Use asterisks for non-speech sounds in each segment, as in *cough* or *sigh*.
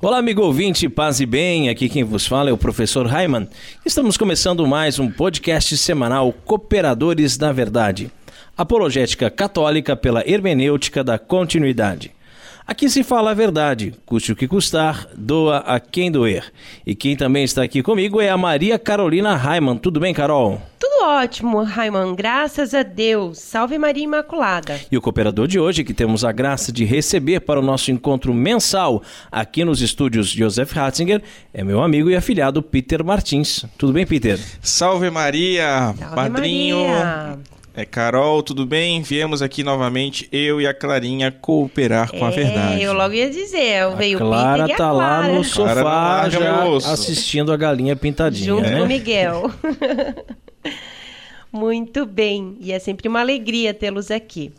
Olá, amigo ouvinte, paz e bem. Aqui quem vos fala é o professor Raiman. Estamos começando mais um podcast semanal Cooperadores da Verdade. Apologética católica pela hermenêutica da continuidade. Aqui se fala a verdade, custe o que custar, doa a quem doer. E quem também está aqui comigo é a Maria Carolina Raiman. Tudo bem, Carol? Tudo ótimo, Raiman, graças a Deus. Salve Maria Imaculada. E o cooperador de hoje, que temos a graça de receber para o nosso encontro mensal aqui nos estúdios Joseph Ratzinger, é meu amigo e afilhado Peter Martins. Tudo bem, Peter? Salve Maria, Salve padrinho. Maria. É Carol, tudo bem? Viemos aqui novamente, eu e a Clarinha, cooperar com a verdade. É, eu logo ia dizer, eu veio o Clara Peter e a tá lá Clara, no Clara sofá larga já assistindo a galinha pintadinha, junto né? com o *laughs* Miguel. *laughs* Muito bem, e é sempre uma alegria tê-los aqui.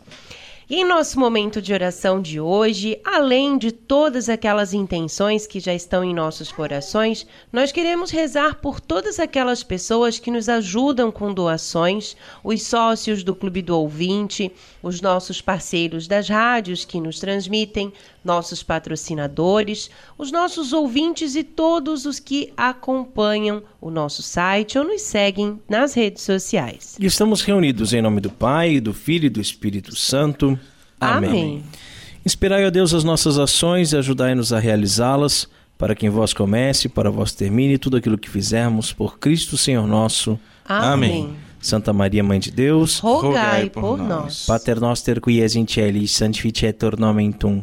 Em nosso momento de oração de hoje, além de todas aquelas intenções que já estão em nossos corações, nós queremos rezar por todas aquelas pessoas que nos ajudam com doações, os sócios do Clube do Ouvinte, os nossos parceiros das rádios que nos transmitem, nossos patrocinadores, os nossos ouvintes e todos os que acompanham o nosso site ou nos seguem nas redes sociais. E estamos reunidos em nome do Pai, do Filho e do Espírito Santo. Amém. Amém. Inspirai, ó Deus, as nossas ações e ajudai-nos a realizá-las, para que em vós comece, para vós termine tudo aquilo que fizermos, por Cristo Senhor nosso. Amém. Santa Maria, Mãe de Deus, Rogai por nós. Pater noster qui es in celis, sanctificetur nomen tum.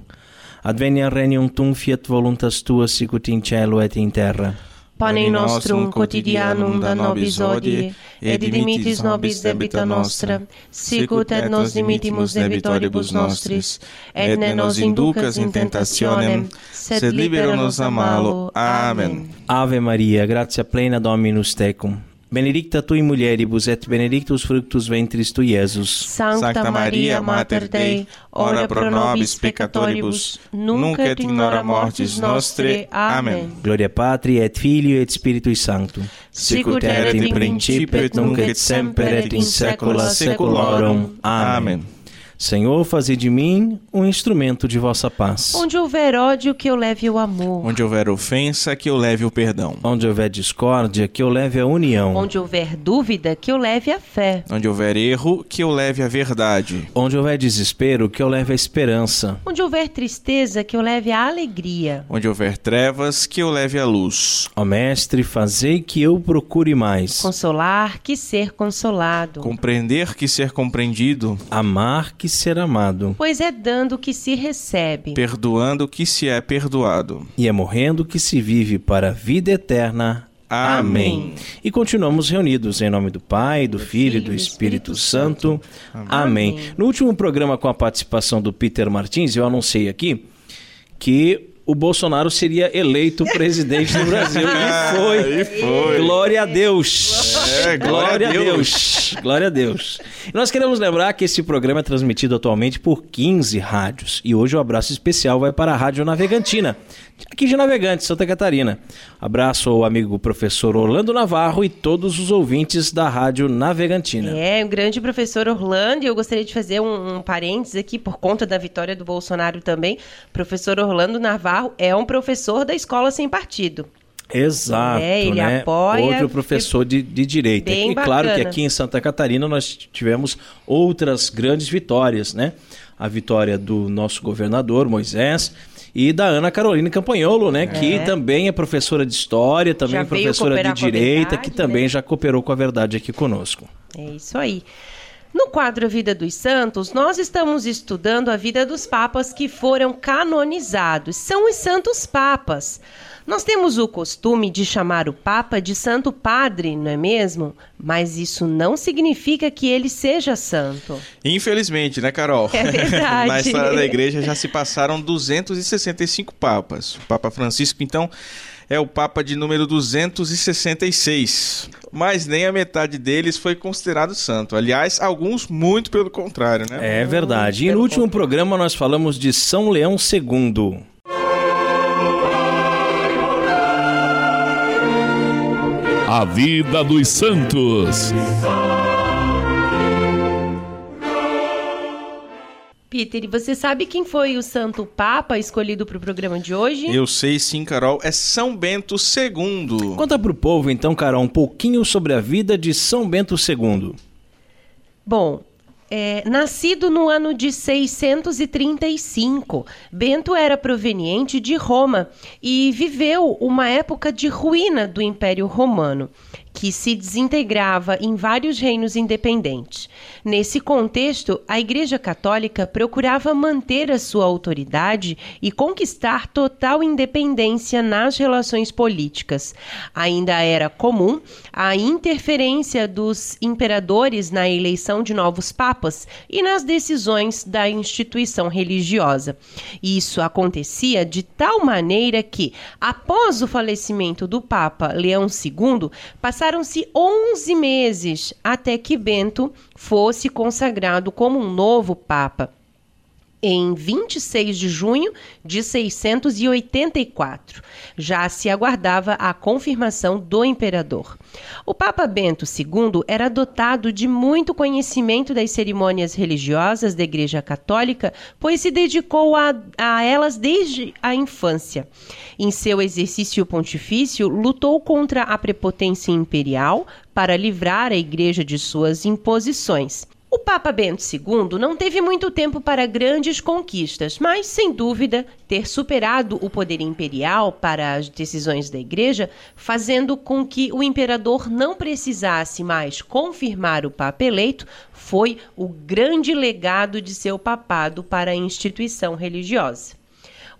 advenia regnum tum fiat voluntas tua sicut in cielo et in terra. Pane nostrum quotidianum da nobis odie, et dimitis nobis debita nostra, sicut et nos dimittimus debitoribus nostris, et ne nos inducas in tentationem, sed libera nos a malo. Amen. Ave Maria, gratia plena Dominus tecum, Benedicta tui mulieribus et benedictus fructus ventris tui, Iesus. Sancta Maria, Mater Dei, ora pro nobis peccatoribus, nunc et in hora mortis nostre. Amen. Gloria Patri et Filio et Spiritui Sancto. Sicut erat in principio et nunc et semper et in saecula saeculorum. Amém. Senhor, fazei de mim um instrumento de vossa paz. Onde houver ódio, que eu leve o amor. Onde houver ofensa, que eu leve o perdão. Onde houver discórdia, que eu leve a união. Onde houver dúvida, que eu leve a fé. Onde houver erro, que eu leve a verdade. Onde houver desespero, que eu leve a esperança. Onde houver tristeza, que eu leve a alegria. Onde houver trevas, que eu leve a luz. Ó Mestre, fazei que eu procure mais. Consolar, que ser consolado. Compreender que ser compreendido. Amar que ser amado. Pois é dando que se recebe. Perdoando que se é perdoado. E é morrendo que se vive para a vida eterna. Amém. E continuamos reunidos em nome do Pai, do Filho e do Espírito Santo. Amém. Amém. No último programa com a participação do Peter Martins, eu anunciei aqui que o Bolsonaro seria eleito presidente do Brasil. *laughs* E foi. E foi. Glória a Deus. É, glória a Deus. Glória a Deus. E nós queremos lembrar que esse programa é transmitido atualmente por 15 rádios. E hoje o abraço especial vai para a Rádio Navegantina, aqui de Navegante, Santa Catarina. Abraço ao amigo professor Orlando Navarro e todos os ouvintes da Rádio Navegantina. É, o grande professor Orlando, e eu gostaria de fazer um, um parênteses aqui por conta da vitória do Bolsonaro também. Professor Orlando Navarro é um professor da escola sem partido. Exato, É, ele né? apoia- Outro professor de, de direita. Bem e claro que bacana. aqui em Santa Catarina nós tivemos outras grandes vitórias, né? A vitória do nosso governador Moisés e da Ana Carolina Campanholo, né? Que também é professora de história, também é professora de direita, verdade, que também né? já cooperou com a verdade aqui conosco. É isso aí. No quadro Vida dos Santos, nós estamos estudando a vida dos papas que foram canonizados. São os santos papas. Nós temos o costume de chamar o papa de santo padre, não é mesmo? Mas isso não significa que ele seja santo. Infelizmente, né, Carol? É verdade. *laughs* Na história da igreja já se passaram 265 papas. O Papa Francisco, então, é o Papa de número 266. Mas nem a metade deles foi considerado santo. Aliás, alguns muito pelo contrário, né? É verdade. E no último programa nós falamos de São Leão II. A vida dos santos. Peter, e você sabe quem foi o santo papa escolhido para o programa de hoje? Eu sei sim, Carol. É São Bento II. Conta pro povo então, Carol, um pouquinho sobre a vida de São Bento II. Bom, é, nascido no ano de 635, Bento era proveniente de Roma e viveu uma época de ruína do Império Romano que se desintegrava em vários reinos independentes. Nesse contexto, a Igreja Católica procurava manter a sua autoridade e conquistar total independência nas relações políticas. Ainda era comum a interferência dos imperadores na eleição de novos papas e nas decisões da instituição religiosa. Isso acontecia de tal maneira que, após o falecimento do Papa Leão II, passaram Passaram-se 11 meses até que Bento fosse consagrado como um novo Papa em 26 de junho de 684. Já se aguardava a confirmação do imperador. O Papa Bento II era dotado de muito conhecimento das cerimônias religiosas da Igreja Católica, pois se dedicou a, a elas desde a infância. Em seu exercício pontifício, lutou contra a prepotência imperial para livrar a Igreja de suas imposições. O Papa Bento II não teve muito tempo para grandes conquistas, mas, sem dúvida, ter superado o poder imperial para as decisões da Igreja, fazendo com que o imperador não precisasse mais confirmar o Papa eleito, foi o grande legado de seu papado para a instituição religiosa.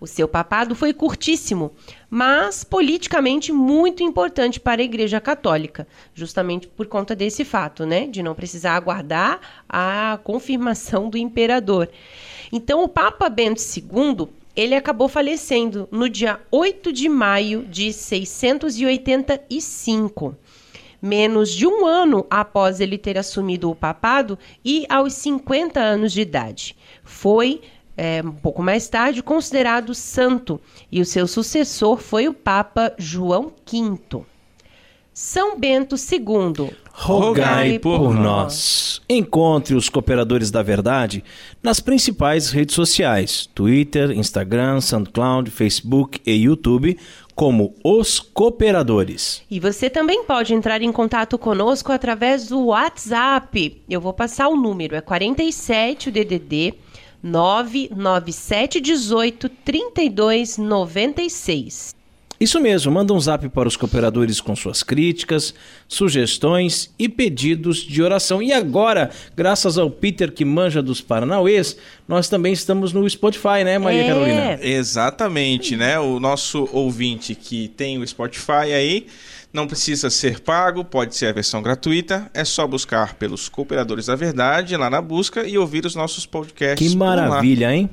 O seu papado foi curtíssimo, mas politicamente muito importante para a Igreja Católica, justamente por conta desse fato, né, de não precisar aguardar a confirmação do imperador. Então, o Papa Bento II ele acabou falecendo no dia 8 de maio de 685 menos de um ano após ele ter assumido o papado e aos 50 anos de idade. Foi é, um pouco mais tarde, considerado santo, e o seu sucessor foi o Papa João V. São Bento II. Rogai por nós. Encontre os Cooperadores da Verdade nas principais redes sociais: Twitter, Instagram, SoundCloud, Facebook e YouTube, como Os Cooperadores. E você também pode entrar em contato conosco através do WhatsApp. Eu vou passar o número, é 47 o DDD 99718 3296. Isso mesmo, manda um zap para os cooperadores com suas críticas, sugestões e pedidos de oração. E agora, graças ao Peter que manja dos Paranauês, nós também estamos no Spotify, né, Maria É. Carolina? Exatamente, né? O nosso ouvinte que tem o Spotify aí não precisa ser pago, pode ser a versão gratuita. É só buscar pelos Cooperadores da Verdade lá na busca e ouvir os nossos podcasts. Que maravilha, hein?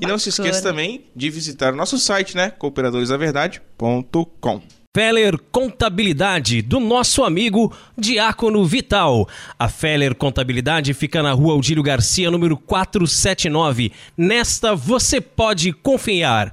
E não se esqueça também de visitar o nosso site, né? cooperadoresdaverdade.com. Feller Contabilidade, do nosso amigo Diácono Vital. A Feller Contabilidade fica na rua Aldílio Garcia, número 479. Nesta você pode confiar.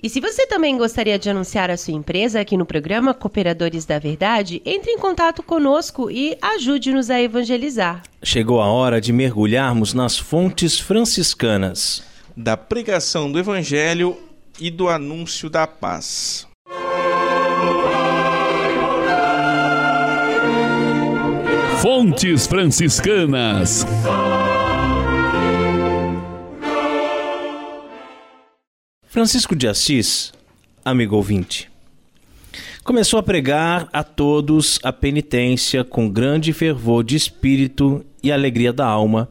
E se você também gostaria de anunciar a sua empresa aqui no programa Cooperadores da Verdade, entre em contato conosco e ajude-nos a evangelizar. Chegou a hora de mergulharmos nas fontes franciscanas. Da pregação do Evangelho e do anúncio da paz. Fontes Franciscanas. Francisco de Assis, amigo ouvinte, começou a pregar a todos a penitência com grande fervor de espírito e alegria da alma,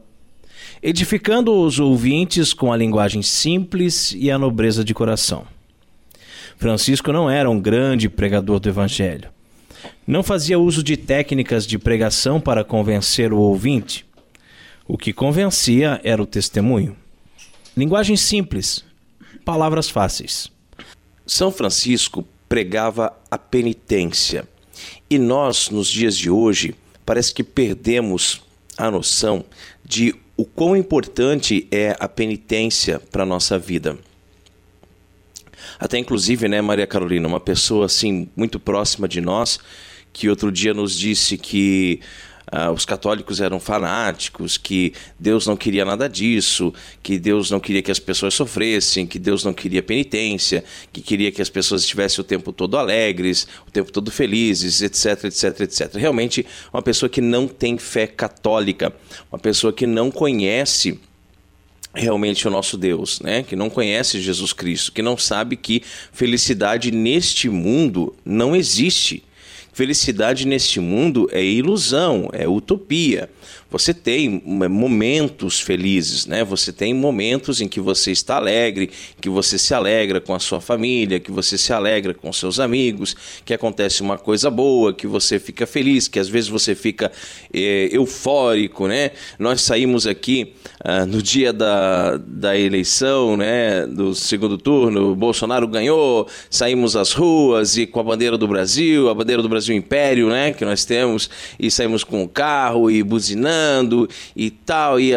edificando os ouvintes com a linguagem simples e a nobreza de coração. Francisco não era um grande pregador do Evangelho. Não fazia uso de técnicas de pregação para convencer o ouvinte. O que convencia era o testemunho. Linguagem simples, palavras fáceis. São Francisco pregava a penitência. E nós, nos dias de hoje, parece que perdemos a noção de o quão importante é a penitência para a nossa vida. Até inclusive, né, Maria Carolina, uma pessoa assim muito próxima de nós, que outro dia nos disse que Uh, os católicos eram fanáticos, que Deus não queria nada disso, que Deus não queria que as pessoas sofressem, que Deus não queria penitência, que queria que as pessoas estivessem o tempo todo alegres, o tempo todo felizes, etc, etc, etc. Realmente, uma pessoa que não tem fé católica, uma pessoa que não conhece realmente o nosso Deus, né? Que não conhece Jesus Cristo, que não sabe que felicidade neste mundo não existe. Felicidade neste mundo é ilusão, é utopia. Você tem momentos felizes, né? Você tem momentos em que você está alegre, que você se alegra com a sua família, que você se alegra com seus amigos, que acontece uma coisa boa, que você fica feliz, que às vezes você fica é, eufórico, né? Nós saímos aqui ah, no dia da, da eleição, né? Do segundo turno, Bolsonaro ganhou, saímos às ruas e com a bandeira do Brasil, a bandeira do Brasil Império, né? Que nós temos, e saímos com o carro e buzinando e tal, e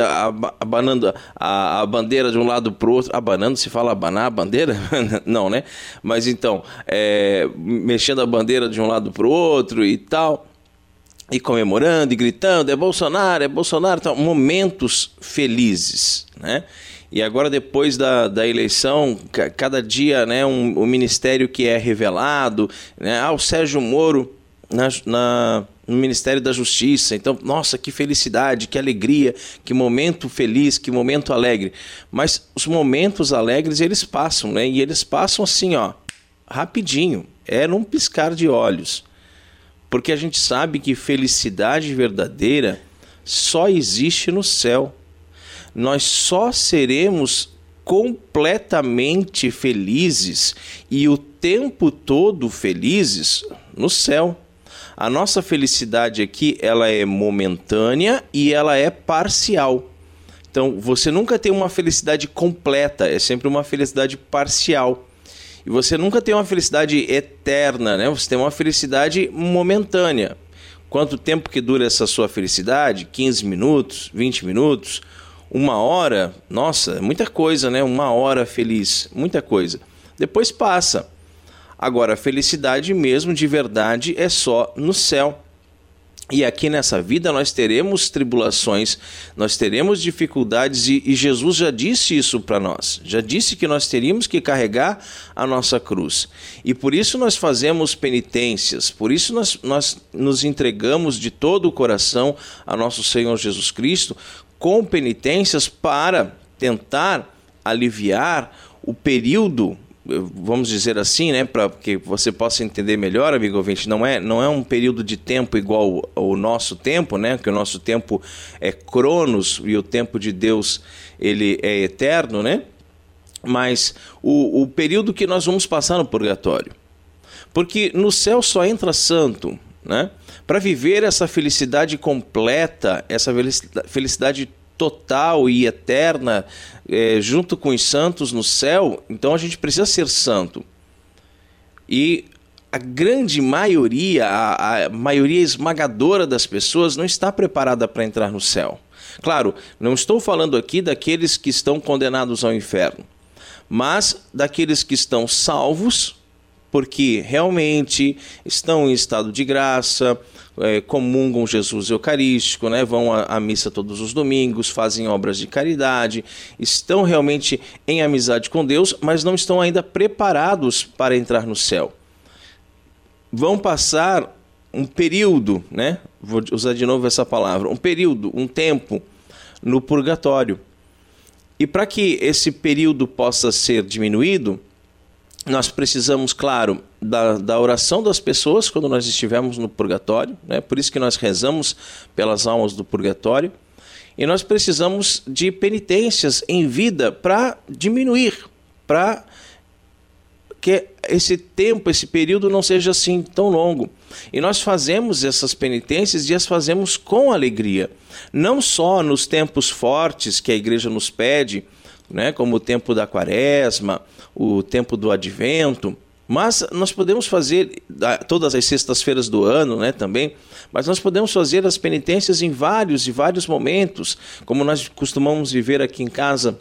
abanando a, a bandeira de um lado para o outro. Abanando, se fala abanar a bandeira? *laughs* Não, né? Mas então, é, mexendo a bandeira de um lado para o outro e tal e comemorando e gritando, é Bolsonaro, é Bolsonaro, então, momentos felizes, né? E agora, depois da, da eleição, cada dia né, um, um ministério que é revelado, né? Ah, o Sérgio Moro na, na no Ministério da Justiça. Então, nossa, que felicidade, que alegria, que momento feliz, que momento alegre. Mas os momentos alegres, eles passam, né? E eles passam assim, ó, rapidinho. É num piscar de olhos. Porque a gente sabe que felicidade verdadeira só existe no céu. Nós só seremos completamente felizes e o tempo todo felizes no céu. A nossa felicidade aqui, ela é momentânea e ela é parcial. Então, você nunca tem uma felicidade completa, é sempre uma felicidade parcial. E você nunca tem uma felicidade eterna, né? Você tem uma felicidade momentânea. Quanto tempo que dura essa sua felicidade? 15 minutos, 20 minutos, uma hora? Nossa, muita coisa, né? Uma hora feliz, muita coisa. Depois passa. Agora, a felicidade mesmo de verdade é só no céu. E aqui nessa vida nós teremos tribulações, nós teremos dificuldades, e, e Jesus já disse isso para nós. Já disse que nós teríamos que carregar a nossa cruz. E por isso nós fazemos penitências, por isso nós, nós nos entregamos de todo o coração a nosso Senhor Jesus Cristo com penitências para tentar aliviar o período vamos dizer assim, né, para que você possa entender melhor, amigo ouvinte, não é, não é um período de tempo igual ao nosso tempo, né, que o nosso tempo é cronos e o tempo de Deus ele é eterno, né, mas o, o período que nós vamos passar no purgatório. Porque no céu só entra santo, né, para viver essa felicidade completa, essa felicidade total e eterna é, junto com os santos no céu, então a gente precisa ser santo. E a grande maioria, a, a maioria esmagadora das pessoas não está preparada para entrar no céu. Claro, não estou falando aqui daqueles que estão condenados ao inferno, mas daqueles que estão salvos, porque realmente estão em estado de graça, é, comungam Jesus Eucarístico, né, vão à, à, missa todos os domingos, fazem obras de caridade, estão realmente em amizade com Deus, mas não estão ainda preparados para entrar no céu. Vão passar um período, né? Vou usar de novo essa palavra, um período, um tempo no purgatório. E para que esse período possa ser diminuído, nós precisamos, claro, da, da oração das pessoas quando nós estivermos no purgatório, né? por isso que nós rezamos pelas almas do purgatório, e nós precisamos de penitências em vida para diminuir, para que esse tempo, esse período não seja assim tão longo. E nós fazemos essas penitências e as fazemos com alegria, não só nos tempos fortes que a igreja nos pede, né, como o tempo da quaresma, o tempo do advento, mas nós podemos fazer todas as sextas-feiras do ano, né, também, mas nós podemos fazer as penitências em vários e vários momentos, como nós costumamos viver aqui em casa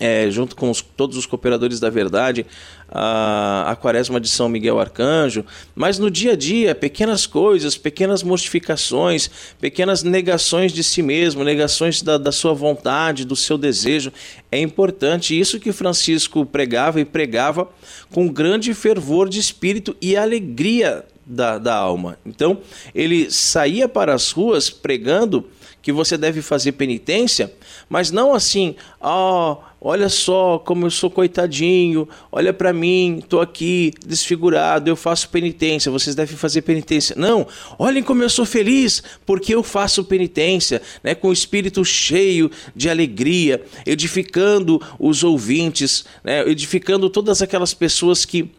é, junto com os, todos os cooperadores da verdade, a, a quaresma de São Miguel Arcanjo, mas no dia a dia, pequenas coisas, pequenas mortificações, pequenas negações de si mesmo, negações da, da sua vontade, do seu desejo, é importante. Isso que Francisco pregava e pregava com grande fervor de espírito e alegria da, da alma. Então, ele saía para as ruas pregando que você deve fazer penitência, mas não assim, ó, oh, olha só como eu sou coitadinho, olha para mim, estou aqui desfigurado, eu faço penitência, vocês devem fazer penitência. Não, olhem como eu sou feliz, porque eu faço penitência, né, com o espírito cheio de alegria, edificando os ouvintes, né, edificando todas aquelas pessoas que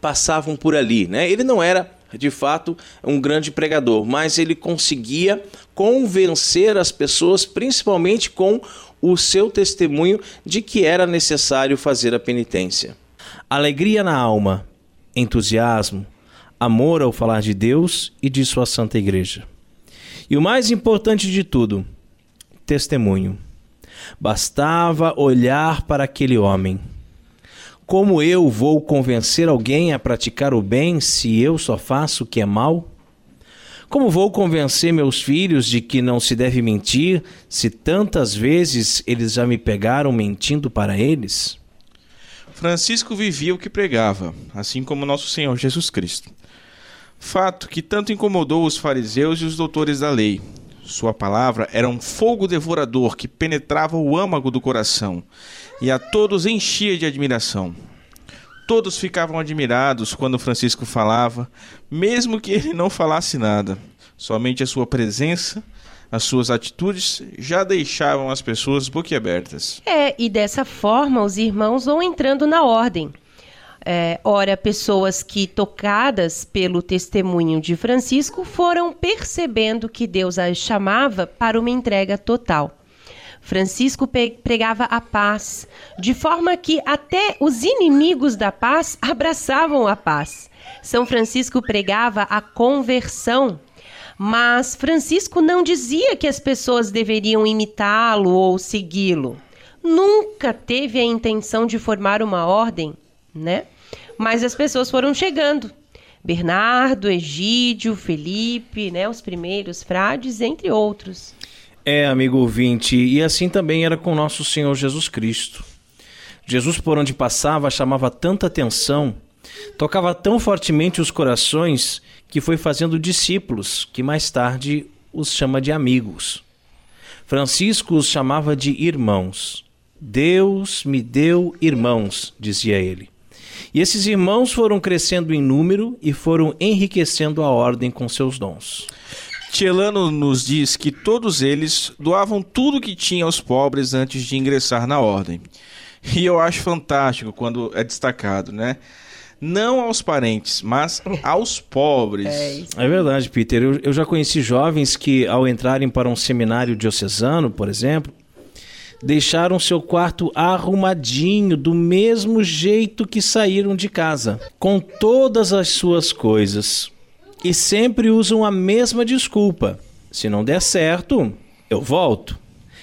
passavam por ali, né? Ele não era de fato um grande pregador, mas ele conseguia convencer as pessoas, principalmente com o seu testemunho de que era necessário fazer a penitência. Alegria na alma, entusiasmo, amor ao falar de Deus e de sua santa igreja. E o mais importante de tudo, testemunho. Bastava olhar para aquele homem como eu vou convencer alguém a praticar o bem se eu só faço o que é mal? Como vou convencer meus filhos de que não se deve mentir se tantas vezes eles já me pegaram mentindo para eles? Francisco vivia o que pregava, assim como nosso Senhor Jesus Cristo. Fato que tanto incomodou os fariseus e os doutores da lei. Sua palavra era um fogo devorador que penetrava o âmago do coração e a todos enchia de admiração. Todos ficavam admirados quando Francisco falava, mesmo que ele não falasse nada. Somente a sua presença, as suas atitudes já deixavam as pessoas boquiabertas. É, e dessa forma os irmãos vão entrando na ordem. É, ora, pessoas que, tocadas pelo testemunho de Francisco, foram percebendo que Deus as chamava para uma entrega total. Francisco pregava a paz, de forma que até os inimigos da paz *laughs* abraçavam a paz. São Francisco pregava a conversão, mas Francisco não dizia que as pessoas deveriam imitá-lo ou segui-lo. Nunca teve a intenção de formar uma ordem, né? Mas as pessoas foram chegando. Bernardo, Egídio, Felipe, né, os primeiros frades, entre outros. É, amigo ouvinte, e assim também era com nosso Senhor Jesus Cristo. Jesus, por onde passava, chamava tanta atenção, tocava tão fortemente os corações, que foi fazendo discípulos, que mais tarde os chama de amigos. Francisco os chamava de irmãos. Deus me deu irmãos, dizia ele. E esses irmãos foram crescendo em número e foram enriquecendo a ordem com seus dons. Tielano nos diz que todos eles doavam tudo que tinha aos pobres antes de ingressar na ordem. E eu acho fantástico quando é destacado, né? Não aos parentes, mas aos *laughs* pobres. É, é verdade, Peter. Eu, eu já conheci jovens que, ao entrarem para um seminário diocesano, por exemplo, deixaram seu quarto arrumadinho do mesmo jeito que saíram de casa, com todas as suas coisas e sempre usam a mesma desculpa. Se não der certo, eu volto.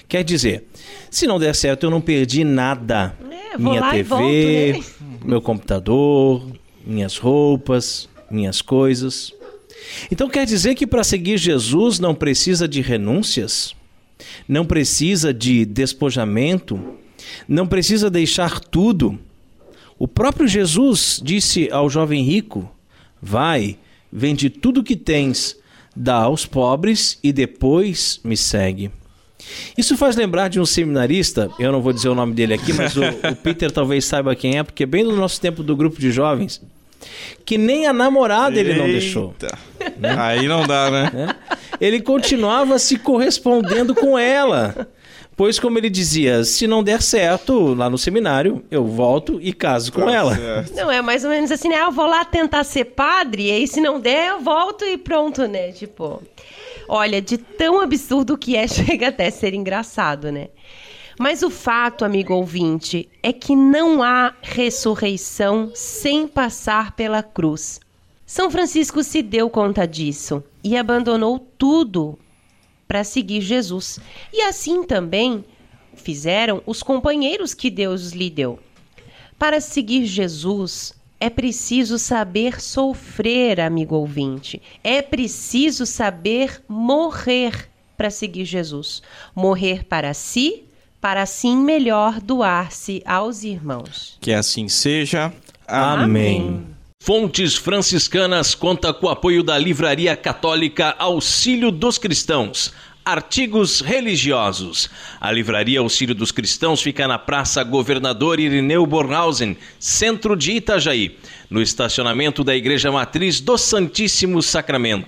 Quer dizer, se não der certo, eu não perdi nada. É, Minha TV, né? meu computador, minhas roupas, minhas coisas. Então quer dizer que para seguir Jesus não precisa de renúncias? Não precisa de despojamento? Não precisa deixar tudo? O próprio Jesus disse ao jovem rico: Vai, vende tudo que tens, dá aos pobres e depois me segue. Isso faz lembrar de um seminarista, eu não vou dizer o nome dele aqui, mas o, o Peter talvez saiba quem é, porque é bem do nosso tempo do grupo de jovens, que nem a namorada ele não deixou. Né? Aí não dá, né? É? Ele continuava se correspondendo com ela. Pois, como ele dizia, se não der certo lá no seminário, eu volto e caso com tá ela. Certo. Não, é mais ou menos assim, né? Eu vou lá tentar ser padre, e aí se não der, eu volto e pronto, né? Tipo. Olha, de tão absurdo que é, *laughs* chega até a ser engraçado, né? Mas o fato, amigo ouvinte, é que não há ressurreição sem passar pela cruz. São Francisco se deu conta disso e abandonou tudo para seguir Jesus. E assim também fizeram os companheiros que Deus lhe deu. Para seguir Jesus, é preciso saber sofrer, amigo ouvinte. É preciso saber morrer para seguir Jesus. Morrer para si, para assim melhor doar-se aos irmãos. Que assim seja. Amém. Amém. Fontes Franciscanas conta com o apoio da Livraria Católica Auxílio dos Cristãos Artigos religiosos. A Livraria Auxílio dos Cristãos fica na Praça Governador Irineu Bornhausen, centro de Itajaí, no estacionamento da Igreja Matriz do Santíssimo Sacramento.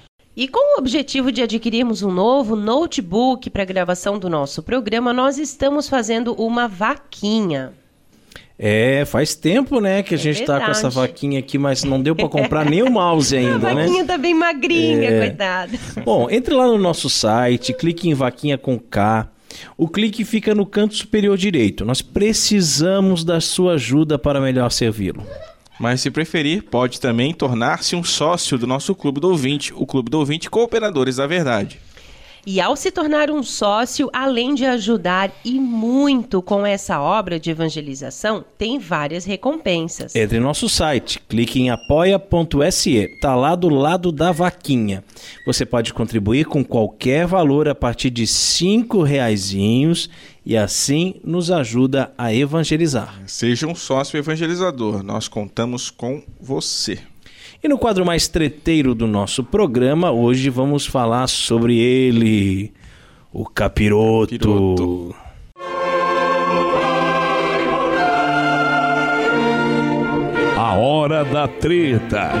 E com o objetivo de adquirirmos um novo notebook para gravação do nosso programa, nós estamos fazendo uma vaquinha. É, faz tempo, né, que a é gente está com essa vaquinha aqui, mas não deu para *laughs* comprar nem o mouse ainda, né? A vaquinha tá bem magrinha, é... coitada. Bom, entre lá no nosso site, clique em vaquinha com K o clique fica no canto superior direito. Nós precisamos da sua ajuda para melhor servi-lo. Mas se preferir, pode também tornar-se um sócio do nosso Clube do Ouvinte, o Clube do Ouvinte Cooperadores da Verdade. E ao se tornar um sócio, além de ajudar e muito com essa obra de evangelização, tem várias recompensas. Entre em nosso site, clique em apoia.se, tá lá do lado da vaquinha. Você pode contribuir com qualquer valor a partir de cinco reaisinhos e assim nos ajuda a evangelizar. Seja um sócio evangelizador, nós contamos com você. E no quadro mais treteiro do nosso programa, hoje vamos falar sobre ele, o capiroto. capiroto. A hora da treta.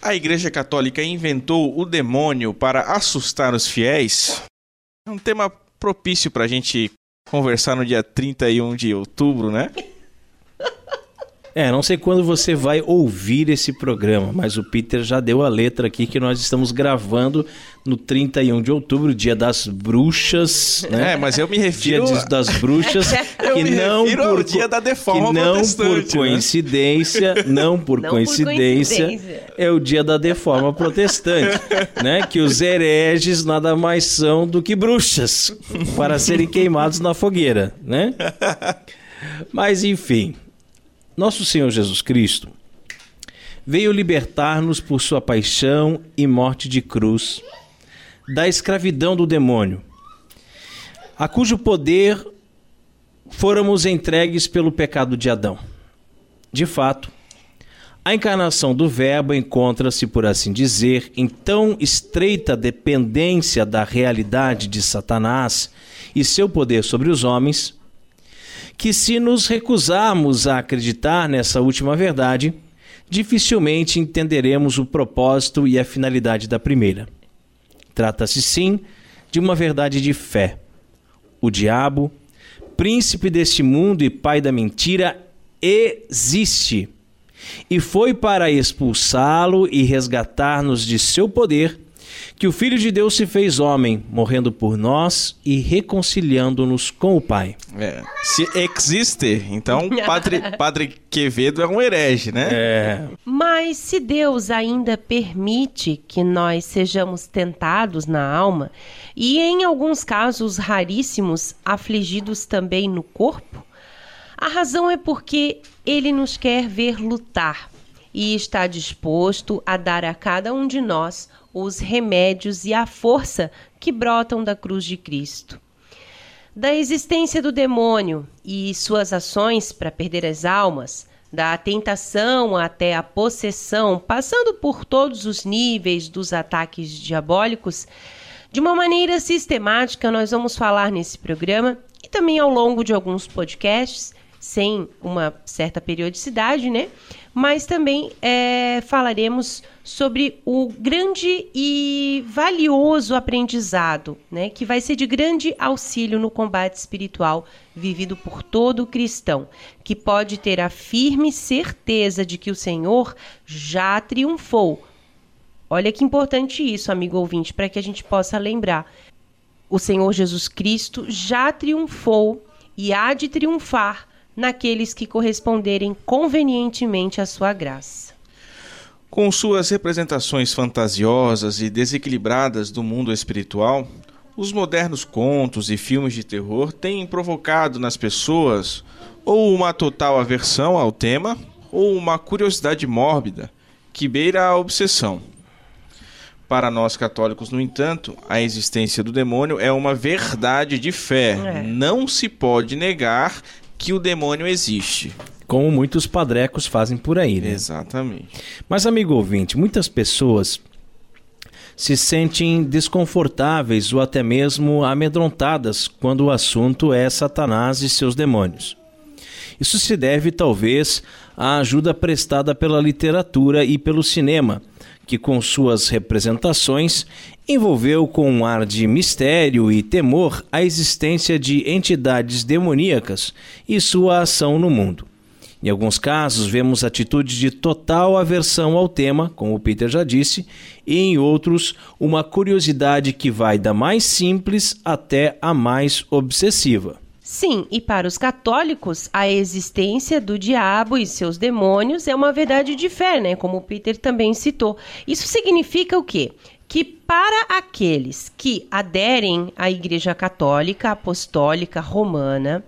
A Igreja Católica inventou o demônio para assustar os fiéis. É um tema propício para a gente conversar no dia 31 de outubro, né? É, não sei quando você vai ouvir esse programa, mas o Peter já deu a letra aqui que nós estamos gravando no 31 de outubro, dia das bruxas, né? É, mas eu me refiro dia das bruxas *laughs* que não por dia da deforma que não por né? coincidência, né? não por não coincidência, por coincidência, é o dia da deforma protestante, *laughs* né? Que os hereges nada mais são do que bruxas para serem queimados na fogueira, né? *laughs* Mas enfim, nosso Senhor Jesus Cristo veio libertar-nos por sua paixão e morte de cruz da escravidão do demônio, a cujo poder fôramos entregues pelo pecado de Adão. De fato, a encarnação do Verbo encontra-se, por assim dizer, em tão estreita dependência da realidade de Satanás e seu poder sobre os homens, que se nos recusarmos a acreditar nessa última verdade, dificilmente entenderemos o propósito e a finalidade da primeira. Trata-se sim de uma verdade de fé. O diabo, príncipe deste mundo e pai da mentira, existe. E foi para expulsá-lo e resgatar-nos de seu poder que o Filho de Deus se fez homem, morrendo por nós e reconciliando-nos com o Pai. É, se existe, então Padre, *laughs* Padre Quevedo é um herege, né? É. Mas se Deus ainda permite que nós sejamos tentados na alma e, em alguns casos raríssimos, afligidos também no corpo, a razão é porque Ele nos quer ver lutar e está disposto a dar a cada um de nós os remédios e a força que brotam da cruz de Cristo. Da existência do demônio e suas ações para perder as almas, da tentação até a possessão, passando por todos os níveis dos ataques diabólicos, de uma maneira sistemática nós vamos falar nesse programa e também ao longo de alguns podcasts, sem uma certa periodicidade, né? mas também é, falaremos sobre o grande e valioso aprendizado, né, que vai ser de grande auxílio no combate espiritual vivido por todo cristão, que pode ter a firme certeza de que o Senhor já triunfou. Olha que importante isso, amigo ouvinte, para que a gente possa lembrar. O Senhor Jesus Cristo já triunfou e há de triunfar naqueles que corresponderem convenientemente à sua graça. Com suas representações fantasiosas e desequilibradas do mundo espiritual, os modernos contos e filmes de terror têm provocado nas pessoas ou uma total aversão ao tema ou uma curiosidade mórbida que beira a obsessão. Para nós católicos, no entanto, a existência do demônio é uma verdade de fé. É. Não se pode negar que o demônio existe. Como muitos padrecos fazem por aí, né? Exatamente. Mas, amigo ouvinte, muitas pessoas se sentem desconfortáveis ou até mesmo amedrontadas quando o assunto é Satanás e seus demônios. Isso se deve, talvez, à ajuda prestada pela literatura e pelo cinema, que, com suas representações, envolveu com um ar de mistério e temor a existência de entidades demoníacas e sua ação no mundo. Em alguns casos, vemos atitudes de total aversão ao tema, como o Peter já disse, e em outros, uma curiosidade que vai da mais simples até a mais obsessiva. Sim, e para os católicos, a existência do diabo e seus demônios é uma verdade de fé, né? Como o Peter também citou. Isso significa o quê? Que para aqueles que aderem à Igreja Católica Apostólica Romana,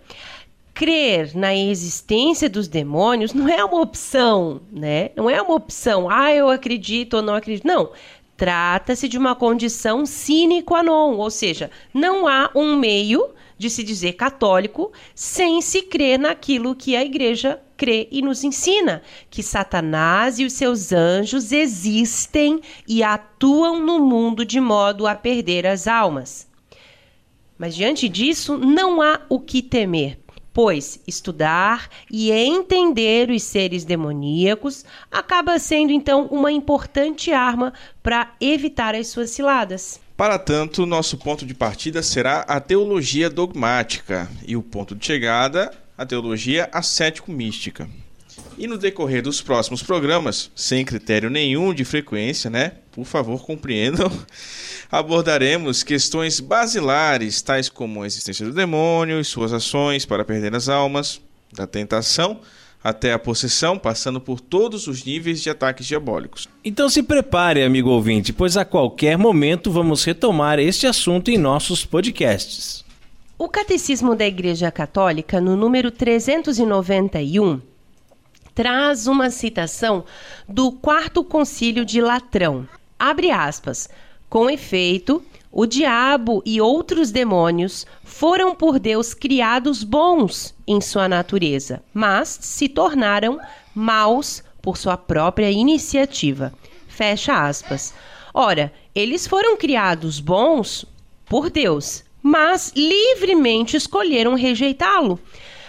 crer na existência dos demônios não é uma opção, né? Não é uma opção, ah, eu acredito ou não acredito. Não. Trata-se de uma condição sine qua non, ou seja, não há um meio de se dizer católico sem se crer naquilo que a igreja crê e nos ensina: que Satanás e os seus anjos existem e atuam no mundo de modo a perder as almas. Mas diante disso, não há o que temer, pois estudar e entender os seres demoníacos acaba sendo então uma importante arma para evitar as suas ciladas. Para tanto, nosso ponto de partida será a teologia dogmática e o ponto de chegada, a teologia ascético-mística. E no decorrer dos próximos programas, sem critério nenhum de frequência, né? Por favor, compreendam. *laughs* Abordaremos questões basilares, tais como a existência do demônio e suas ações para perder as almas, da tentação até a possessão, passando por todos os níveis de ataques diabólicos. Então se prepare, amigo ouvinte, pois a qualquer momento vamos retomar este assunto em nossos podcasts. O Catecismo da Igreja Católica, no número 391, traz uma citação do Quarto Concílio de Latrão. Abre aspas. Com efeito, o diabo e outros demônios foram por Deus criados bons em sua natureza, mas se tornaram maus por sua própria iniciativa. Fecha aspas. Ora, eles foram criados bons por Deus, mas livremente escolheram rejeitá-lo.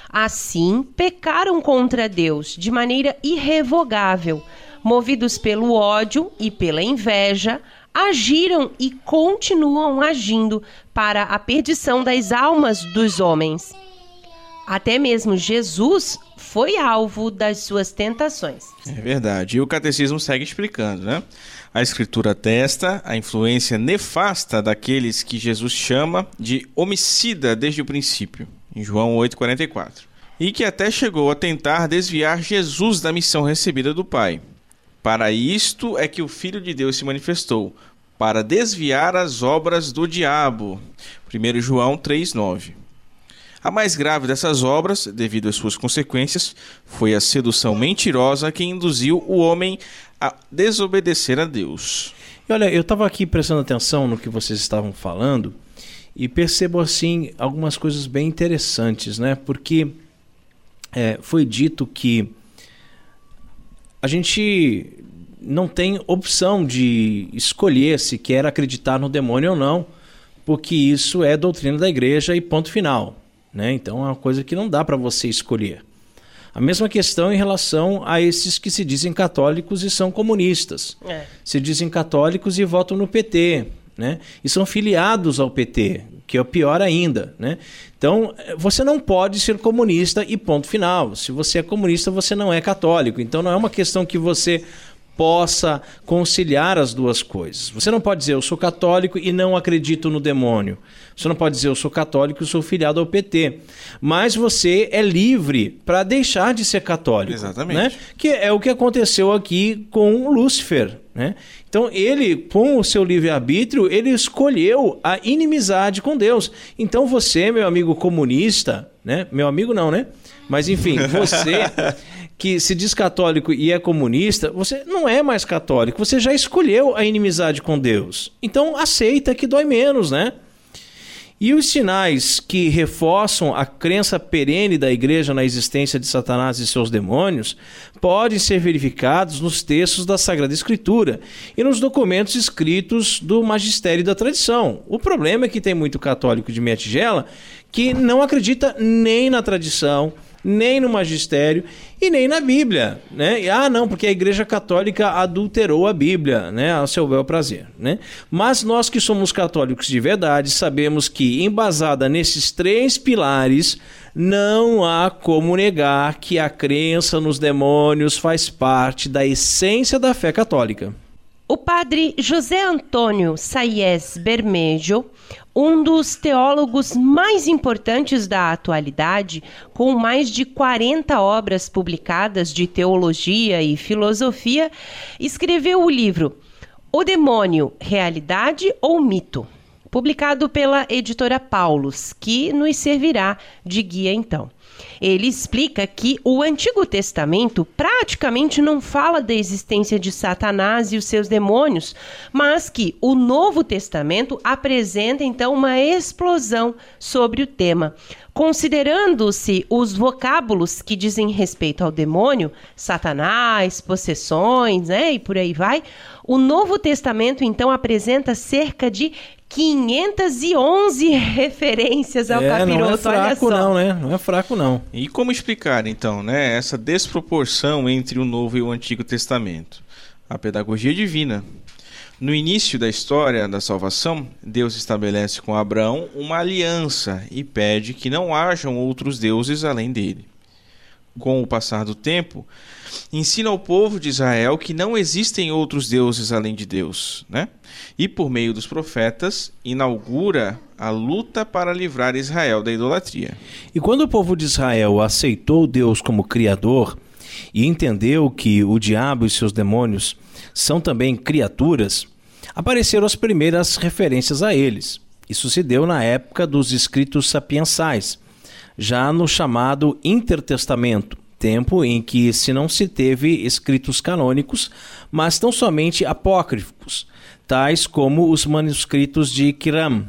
Assim, pecaram contra Deus de maneira irrevogável, movidos pelo ódio e pela inveja, agiram e continuam agindo para a perdição das almas dos homens. Até mesmo Jesus foi alvo das suas tentações. É verdade. E o catecismo segue explicando, né? A escritura atesta a influência nefasta daqueles que Jesus chama de homicida desde o princípio, em João 8:44. E que até chegou a tentar desviar Jesus da missão recebida do Pai. Para isto é que o Filho de Deus se manifestou, para desviar as obras do diabo. 1 João 3:9. A mais grave dessas obras, devido às suas consequências, foi a sedução mentirosa que induziu o homem a desobedecer a Deus. E olha, eu estava aqui prestando atenção no que vocês estavam falando e percebo assim algumas coisas bem interessantes, né? Porque é, foi dito que a gente não tem opção de escolher se quer acreditar no demônio ou não, porque isso é doutrina da igreja e ponto final. Né? Então é uma coisa que não dá para você escolher. A mesma questão em relação a esses que se dizem católicos e são comunistas. É. Se dizem católicos e votam no PT. Né? E são filiados ao PT, que é o pior ainda. Né? Então, você não pode ser comunista e ponto final. Se você é comunista, você não é católico. Então, não é uma questão que você possa conciliar as duas coisas. Você não pode dizer eu sou católico e não acredito no demônio. Você não pode dizer eu sou católico e sou filiado ao PT. Mas você é livre para deixar de ser católico. Exatamente. Né? Que é o que aconteceu aqui com Lúcifer. Né? Então ele, com o seu livre-arbítrio, ele escolheu a inimizade com Deus. Então você, meu amigo comunista, né? Meu amigo não, né? Mas enfim, você *laughs* que se diz católico e é comunista, você não é mais católico, você já escolheu a inimizade com Deus. Então aceita que dói menos, né? E os sinais que reforçam a crença perene da igreja na existência de Satanás e seus demônios podem ser verificados nos textos da Sagrada Escritura e nos documentos escritos do magistério da tradição. O problema é que tem muito católico de meia tigela que não acredita nem na tradição, nem no magistério e nem na Bíblia, né? Ah, não, porque a Igreja Católica adulterou a Bíblia, né, ao seu bel prazer, né? Mas nós que somos católicos de verdade sabemos que embasada nesses três pilares não há como negar que a crença nos demônios faz parte da essência da fé católica. O padre José Antônio Saies Bermejo um dos teólogos mais importantes da atualidade, com mais de 40 obras publicadas de teologia e filosofia, escreveu o livro O Demônio, Realidade ou Mito? Publicado pela editora Paulus, que nos servirá de guia então. Ele explica que o Antigo Testamento praticamente não fala da existência de Satanás e os seus demônios, mas que o Novo Testamento apresenta então uma explosão sobre o tema. Considerando-se os vocábulos que dizem respeito ao demônio, Satanás, possessões, né, e por aí vai, o Novo Testamento então apresenta cerca de 511 referências ao é, capiroto, não é fraco não, né? Não é fraco não. E como explicar então, né, essa desproporção entre o Novo e o Antigo Testamento? A pedagogia divina. No início da história da salvação, Deus estabelece com Abraão uma aliança e pede que não hajam outros deuses além dele. Com o passar do tempo, ensina ao povo de Israel que não existem outros deuses além de Deus, né? E por meio dos profetas inaugura a luta para livrar Israel da idolatria. E quando o povo de Israel aceitou Deus como criador e entendeu que o diabo e seus demônios são também criaturas, apareceram as primeiras referências a eles. Isso se deu na época dos escritos sapiensais, já no chamado Intertestamento, tempo em que se não se teve escritos canônicos, mas tão somente apócrifos, tais como os manuscritos de Kiram,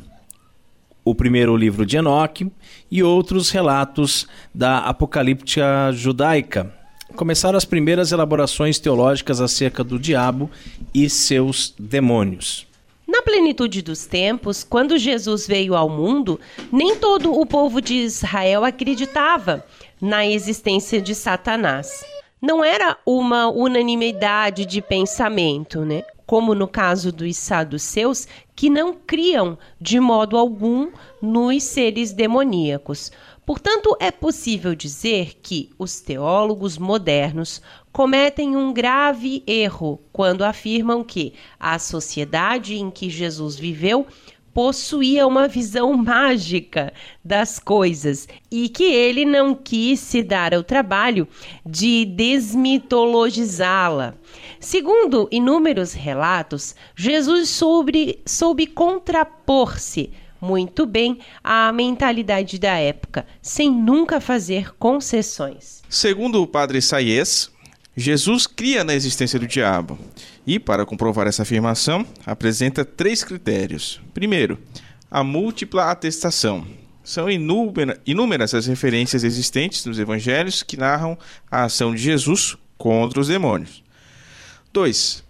o primeiro livro de Enoque e outros relatos da apocalíptica judaica. Começaram as primeiras elaborações teológicas acerca do diabo e seus demônios. Na plenitude dos tempos, quando Jesus veio ao mundo, nem todo o povo de Israel acreditava na existência de Satanás. Não era uma unanimidade de pensamento, né? Como no caso dos saduceus, que não criam de modo algum nos seres demoníacos. Portanto, é possível dizer que os teólogos modernos cometem um grave erro quando afirmam que a sociedade em que Jesus viveu possuía uma visão mágica das coisas e que ele não quis se dar ao trabalho de desmitologizá-la. Segundo inúmeros relatos, Jesus soube, soube contrapor-se muito bem à mentalidade da época, sem nunca fazer concessões. Segundo o padre Sayes, Jesus cria na existência do diabo. E, para comprovar essa afirmação, apresenta três critérios. Primeiro, a múltipla atestação. São inúmeras as referências existentes nos evangelhos que narram a ação de Jesus contra os demônios. 2.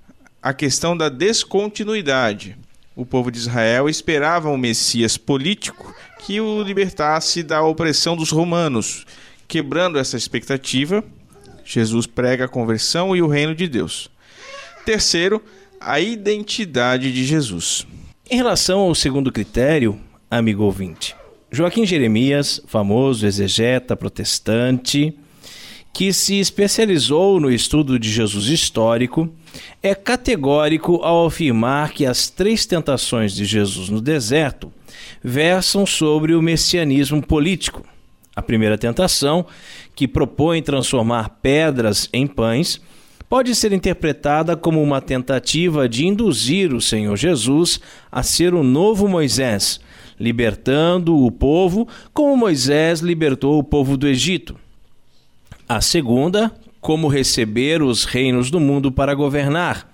A questão da descontinuidade. O povo de Israel esperava um Messias político que o libertasse da opressão dos romanos. Quebrando essa expectativa, Jesus prega a conversão e o reino de Deus. Terceiro, a identidade de Jesus. Em relação ao segundo critério, amigo ouvinte, Joaquim Jeremias, famoso exegeta protestante, que se especializou no estudo de Jesus histórico, é categórico ao afirmar que as três tentações de Jesus no deserto versam sobre o messianismo político. A primeira tentação, que propõe transformar pedras em pães, pode ser interpretada como uma tentativa de induzir o Senhor Jesus a ser o novo Moisés, libertando o povo como Moisés libertou o povo do Egito. A segunda, como receber os reinos do mundo para governar.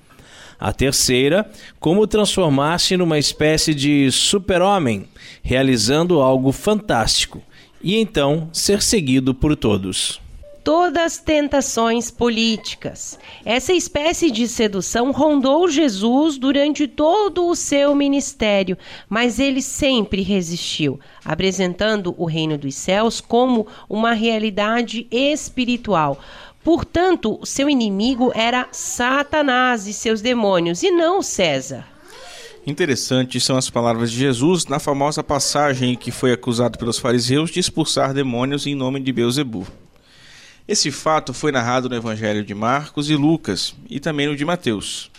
A terceira, como transformar-se numa espécie de super-homem, realizando algo fantástico, e então ser seguido por todos todas as tentações políticas. Essa espécie de sedução rondou Jesus durante todo o seu ministério, mas ele sempre resistiu, apresentando o reino dos céus como uma realidade espiritual. Portanto, seu inimigo era Satanás e seus demônios, e não César. Interessantes são as palavras de Jesus na famosa passagem em que foi acusado pelos fariseus de expulsar demônios em nome de Beuzebu. Esse fato foi narrado no Evangelho de Marcos e Lucas e também no de Mateus.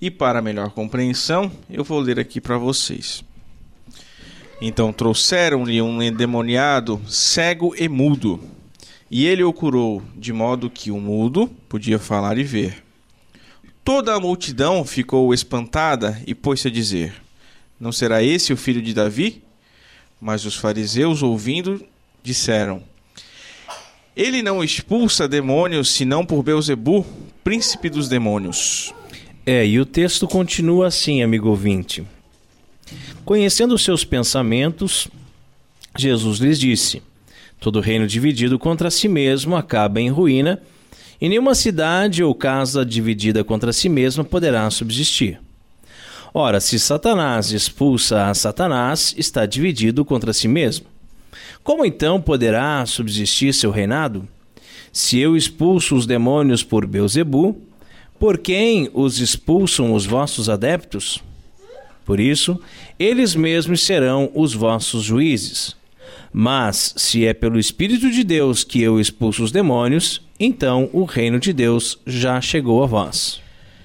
E para melhor compreensão, eu vou ler aqui para vocês. Então trouxeram-lhe um endemoniado, cego e mudo, e ele o curou, de modo que o mudo podia falar e ver. Toda a multidão ficou espantada e pôs-se a dizer: Não será esse o filho de Davi? Mas os fariseus, ouvindo, disseram: ele não expulsa demônios senão por Beuzebu, príncipe dos demônios. É, e o texto continua assim, amigo ouvinte. Conhecendo seus pensamentos, Jesus lhes disse: Todo reino dividido contra si mesmo acaba em ruína, e nenhuma cidade ou casa dividida contra si mesma poderá subsistir. Ora, se Satanás expulsa a Satanás, está dividido contra si mesmo. Como então poderá subsistir seu reinado? Se eu expulso os demônios por Beuzebu, por quem os expulsam os vossos adeptos? Por isso, eles mesmos serão os vossos juízes. Mas, se é pelo Espírito de Deus que eu expulso os demônios, então o reino de Deus já chegou a vós.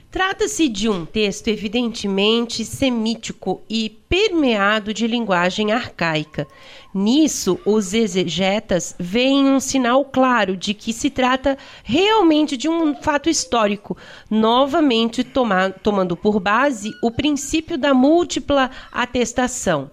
Trata-se de um texto evidentemente semítico e permeado de linguagem arcaica. Nisso, os exegetas veem um sinal claro de que se trata realmente de um fato histórico, novamente toma tomando por base o princípio da múltipla atestação.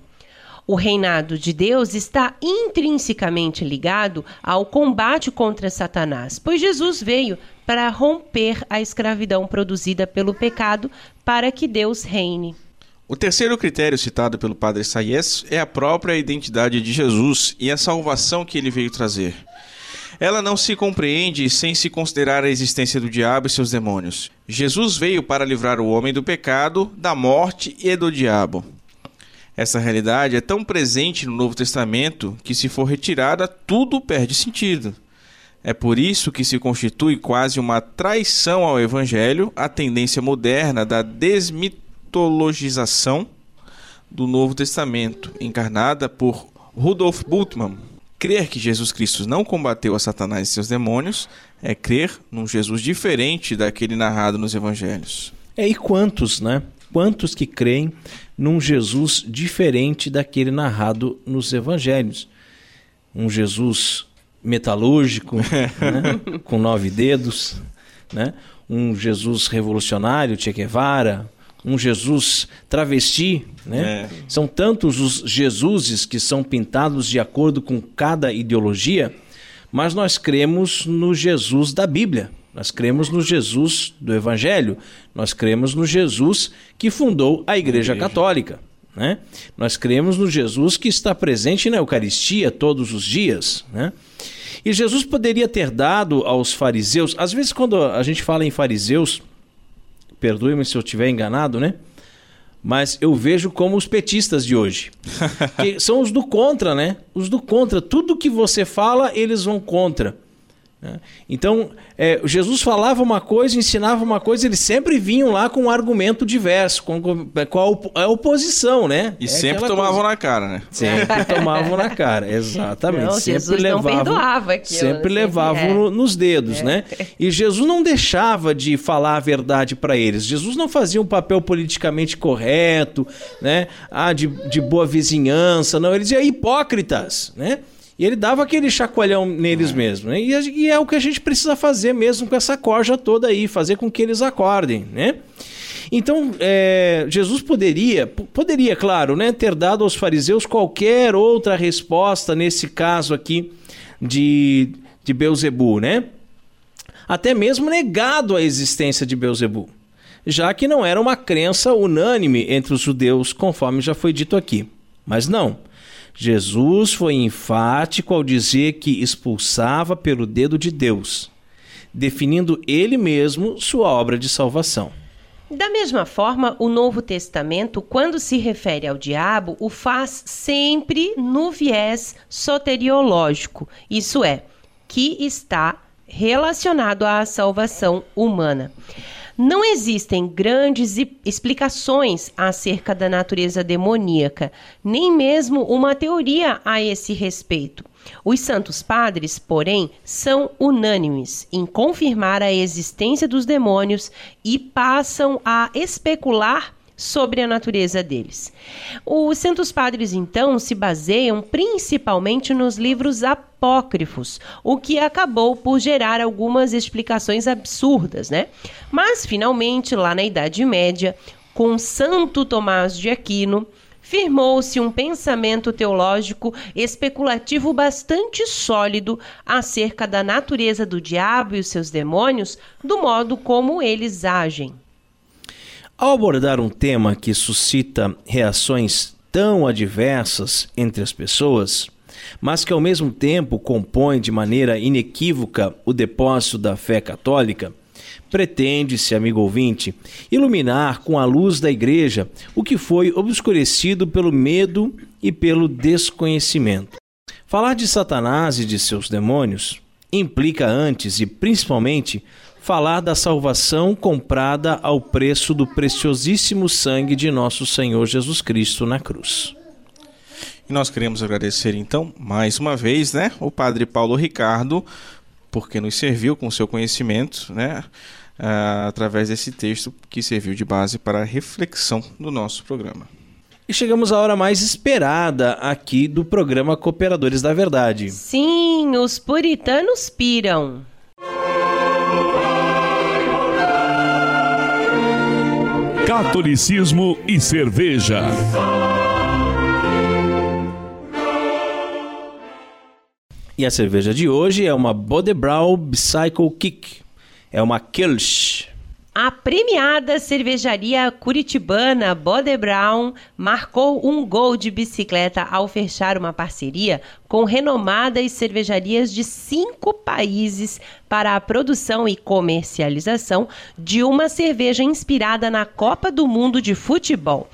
O reinado de Deus está intrinsecamente ligado ao combate contra Satanás, pois Jesus veio para romper a escravidão produzida pelo pecado para que Deus reine. O terceiro critério citado pelo padre Sayes é a própria identidade de Jesus e a salvação que ele veio trazer. Ela não se compreende sem se considerar a existência do diabo e seus demônios. Jesus veio para livrar o homem do pecado, da morte e do diabo. Essa realidade é tão presente no Novo Testamento que, se for retirada, tudo perde sentido. É por isso que se constitui quase uma traição ao Evangelho a tendência moderna da desmitologização do Novo Testamento, encarnada por Rudolf Bultmann. Crer que Jesus Cristo não combateu a Satanás e seus demônios é crer num Jesus diferente daquele narrado nos evangelhos. É, e quantos, né? Quantos que creem num Jesus diferente daquele narrado nos evangelhos? Um Jesus metalúrgico, né? *laughs* com nove dedos, né? um Jesus revolucionário, Che Guevara, um Jesus travesti, né? É. São tantos os Jesuses que são pintados de acordo com cada ideologia, mas nós cremos no Jesus da Bíblia. Nós cremos no Jesus do Evangelho. Nós cremos no Jesus que fundou a Igreja, Igreja. Católica. Né? Nós cremos no Jesus que está presente na Eucaristia todos os dias. Né? E Jesus poderia ter dado aos fariseus, às vezes, quando a gente fala em fariseus, perdoe-me se eu estiver enganado, né? Mas eu vejo como os petistas de hoje. *laughs* que são os do contra, né? Os do contra. Tudo que você fala, eles vão contra. Né? Então, é, Jesus falava uma coisa, ensinava uma coisa, eles sempre vinham lá com um argumento diverso, com, com a, oposição, né? E é sempre tomavam coisa. na cara, né? Sempre *laughs* tomavam na cara, exatamente. Não, sempre Jesus levavam, não perdoava aquilo, Sempre né? levavam é. no, nos dedos, é. né? E Jesus não deixava de falar a verdade para eles. Jesus não fazia um papel politicamente correto, né? Ah, de, de boa vizinhança, não. Ele dizia hipócritas, né? E ele dava aquele chacoalhão neles é. mesmo. Né? E, e, é o que a gente precisa fazer mesmo com essa corja toda aí, fazer com que eles acordem, né? Então, é, Jesus poderia, poderia, claro, né, ter dado aos fariseus qualquer outra resposta nesse caso aqui de, de Beuzebu, né? Até mesmo negado a existência de Beuzebu, já que não era uma crença unânime entre os judeus, conforme já foi dito aqui. Mas não. Jesus foi enfático ao dizer que expulsava pelo dedo de Deus, definindo ele mesmo sua obra de salvação. Da mesma forma, o Novo Testamento, quando se refere ao diabo, o faz sempre no viés soteriológico, isso é, que está relacionado à salvação humana. Não existem grandes explicações acerca da natureza demoníaca, nem mesmo uma teoria a esse respeito. Os Santos Padres, porém, são unânimes em confirmar a existência dos demônios e passam a especular sobre a natureza deles. Os Santos Padres, então, se baseiam principalmente nos livros apócrifos, o que acabou por gerar algumas explicações absurdas, né? Mas, finalmente, lá na Idade Média, com Santo Tomás de Aquino, firmou-se um pensamento teológico especulativo bastante sólido acerca da natureza do diabo e os seus demônios, do modo como eles agem. Ao abordar um tema que suscita reações tão adversas entre as pessoas, mas que ao mesmo tempo compõe de maneira inequívoca o depósito da fé católica, pretende-se, amigo ouvinte, iluminar com a luz da Igreja o que foi obscurecido pelo medo e pelo desconhecimento. Falar de Satanás e de seus demônios implica antes e principalmente falar da salvação comprada ao preço do preciosíssimo sangue de nosso Senhor Jesus Cristo na cruz. E nós queremos agradecer então, mais uma vez, né, o Padre Paulo Ricardo, porque nos serviu com seu conhecimento, né, uh, através desse texto que serviu de base para a reflexão do nosso programa. E chegamos à hora mais esperada aqui do programa Cooperadores da Verdade. Sim, os puritanos piram. Catolicismo e cerveja. E a cerveja de hoje é uma Bodebrau Bicycle Kick. É uma Kirsch. A premiada cervejaria curitibana Bode Brown marcou um gol de bicicleta ao fechar uma parceria com renomadas cervejarias de cinco países para a produção e comercialização de uma cerveja inspirada na Copa do Mundo de Futebol.